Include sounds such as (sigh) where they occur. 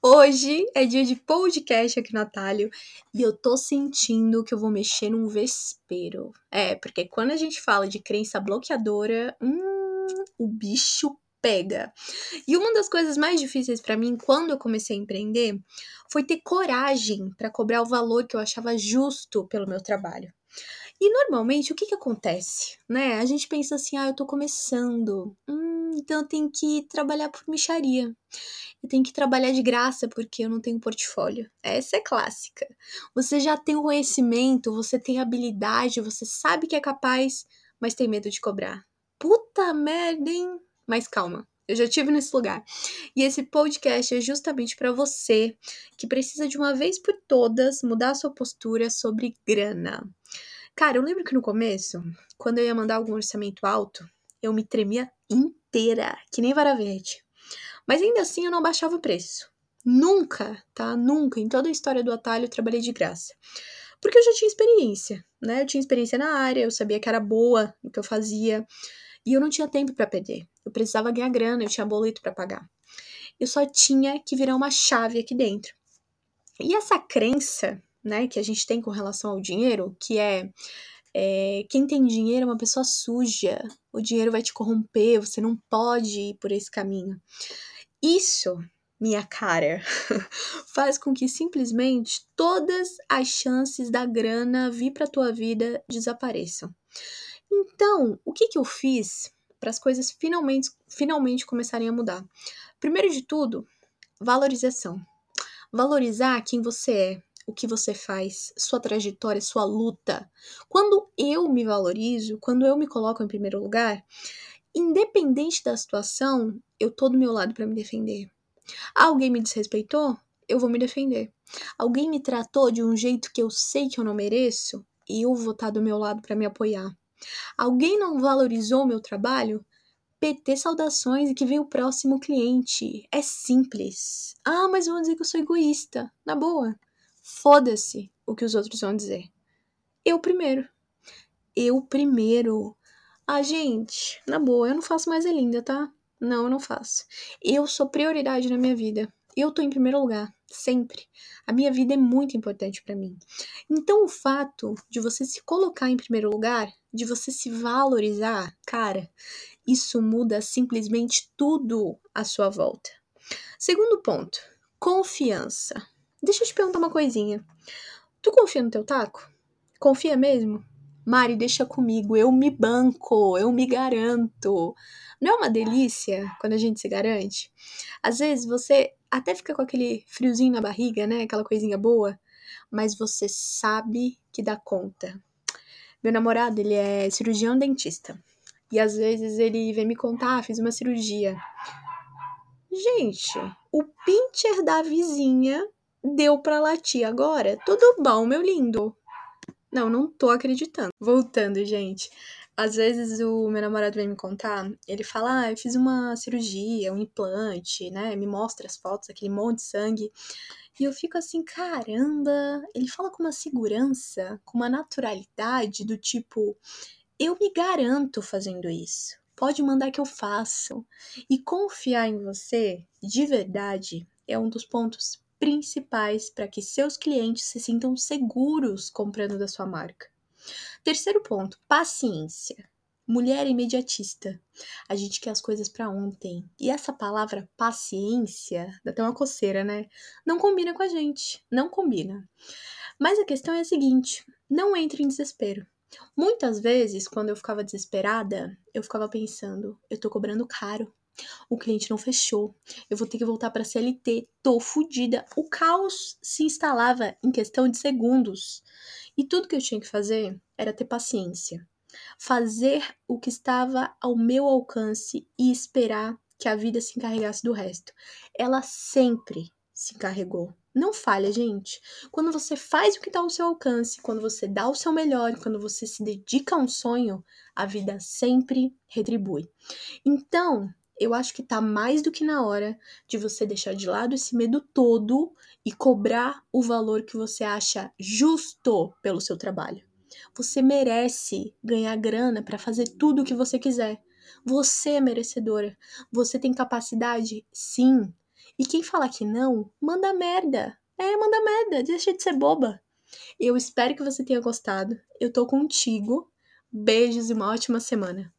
Hoje é dia de podcast aqui no Atalho e eu tô sentindo que eu vou mexer num vespeiro. É, porque quando a gente fala de crença bloqueadora, hum, o bicho pega. E uma das coisas mais difíceis para mim quando eu comecei a empreender foi ter coragem para cobrar o valor que eu achava justo pelo meu trabalho. E normalmente o que que acontece, né? A gente pensa assim, ah, eu tô começando, hum, então eu tenho que trabalhar por micharia eu tenho que trabalhar de graça porque eu não tenho portfólio. Essa é clássica. Você já tem o conhecimento, você tem habilidade, você sabe que é capaz, mas tem medo de cobrar. Puta merda, hein? Mas calma, eu já tive nesse lugar. E esse podcast é justamente para você que precisa de uma vez por todas mudar sua postura sobre grana. Cara, eu lembro que no começo, quando eu ia mandar algum orçamento alto, eu me tremia inteira, que nem vara verde. Mas ainda assim eu não baixava o preço. Nunca, tá? Nunca, em toda a história do atalho, eu trabalhei de graça. Porque eu já tinha experiência, né? Eu tinha experiência na área, eu sabia que era boa o que eu fazia. E eu não tinha tempo para perder. Eu precisava ganhar grana, eu tinha boleto para pagar. Eu só tinha que virar uma chave aqui dentro. E essa crença, né, que a gente tem com relação ao dinheiro, que é, é quem tem dinheiro é uma pessoa suja, o dinheiro vai te corromper, você não pode ir por esse caminho. Isso, minha cara, (laughs) faz com que simplesmente todas as chances da grana vir para tua vida desapareçam. Então, o que, que eu fiz para as coisas finalmente, finalmente começarem a mudar? Primeiro de tudo, valorização. Valorizar quem você é, o que você faz, sua trajetória, sua luta. Quando eu me valorizo, quando eu me coloco em primeiro lugar, independente da situação, eu tô do meu lado para me defender. Alguém me desrespeitou? Eu vou me defender. Alguém me tratou de um jeito que eu sei que eu não mereço? Eu vou estar tá do meu lado para me apoiar. Alguém não valorizou meu trabalho? PT saudações e que vem o próximo cliente. É simples. Ah, mas vão dizer que eu sou egoísta. Na boa. Foda-se o que os outros vão dizer. Eu primeiro. Eu primeiro. Ah, gente, na boa, eu não faço mais a linda, tá? Não, eu não faço. Eu sou prioridade na minha vida. Eu tô em primeiro lugar, sempre. A minha vida é muito importante para mim. Então, o fato de você se colocar em primeiro lugar, de você se valorizar, cara, isso muda simplesmente tudo à sua volta. Segundo ponto, confiança. Deixa eu te perguntar uma coisinha. Tu confia no teu taco? Confia mesmo? Mari, deixa comigo, eu me banco, eu me garanto. Não é uma delícia quando a gente se garante? Às vezes você até fica com aquele friozinho na barriga, né? Aquela coisinha boa, mas você sabe que dá conta. Meu namorado, ele é cirurgião dentista. E às vezes ele vem me contar, ah, fiz uma cirurgia. Gente, o pincher da vizinha deu pra latir agora. Tudo bom, meu lindo? Não, não tô acreditando. Voltando, gente. Às vezes o meu namorado vem me contar, ele fala: Ah, eu fiz uma cirurgia, um implante, né? Me mostra as fotos, aquele monte de sangue. E eu fico assim, caramba! Ele fala com uma segurança, com uma naturalidade do tipo: Eu me garanto fazendo isso. Pode mandar que eu faço. E confiar em você, de verdade, é um dos pontos principais para que seus clientes se sintam seguros comprando da sua marca. Terceiro ponto, paciência. Mulher imediatista. A gente quer as coisas para ontem. E essa palavra paciência, dá até uma coceira, né? Não combina com a gente. Não combina. Mas a questão é a seguinte: não entre em desespero. Muitas vezes, quando eu ficava desesperada, eu ficava pensando, eu tô cobrando caro. O cliente não fechou. Eu vou ter que voltar para CLT. Tô fodida. O caos se instalava em questão de segundos. E tudo que eu tinha que fazer era ter paciência. Fazer o que estava ao meu alcance e esperar que a vida se encarregasse do resto. Ela sempre se encarregou. Não falha, gente. Quando você faz o que está ao seu alcance, quando você dá o seu melhor, quando você se dedica a um sonho, a vida sempre retribui. Então, eu acho que tá mais do que na hora de você deixar de lado esse medo todo e cobrar o valor que você acha justo pelo seu trabalho. Você merece ganhar grana para fazer tudo o que você quiser. Você é merecedora. Você tem capacidade? Sim. E quem falar que não, manda merda. É, manda merda, deixa de ser boba. Eu espero que você tenha gostado. Eu tô contigo. Beijos e uma ótima semana.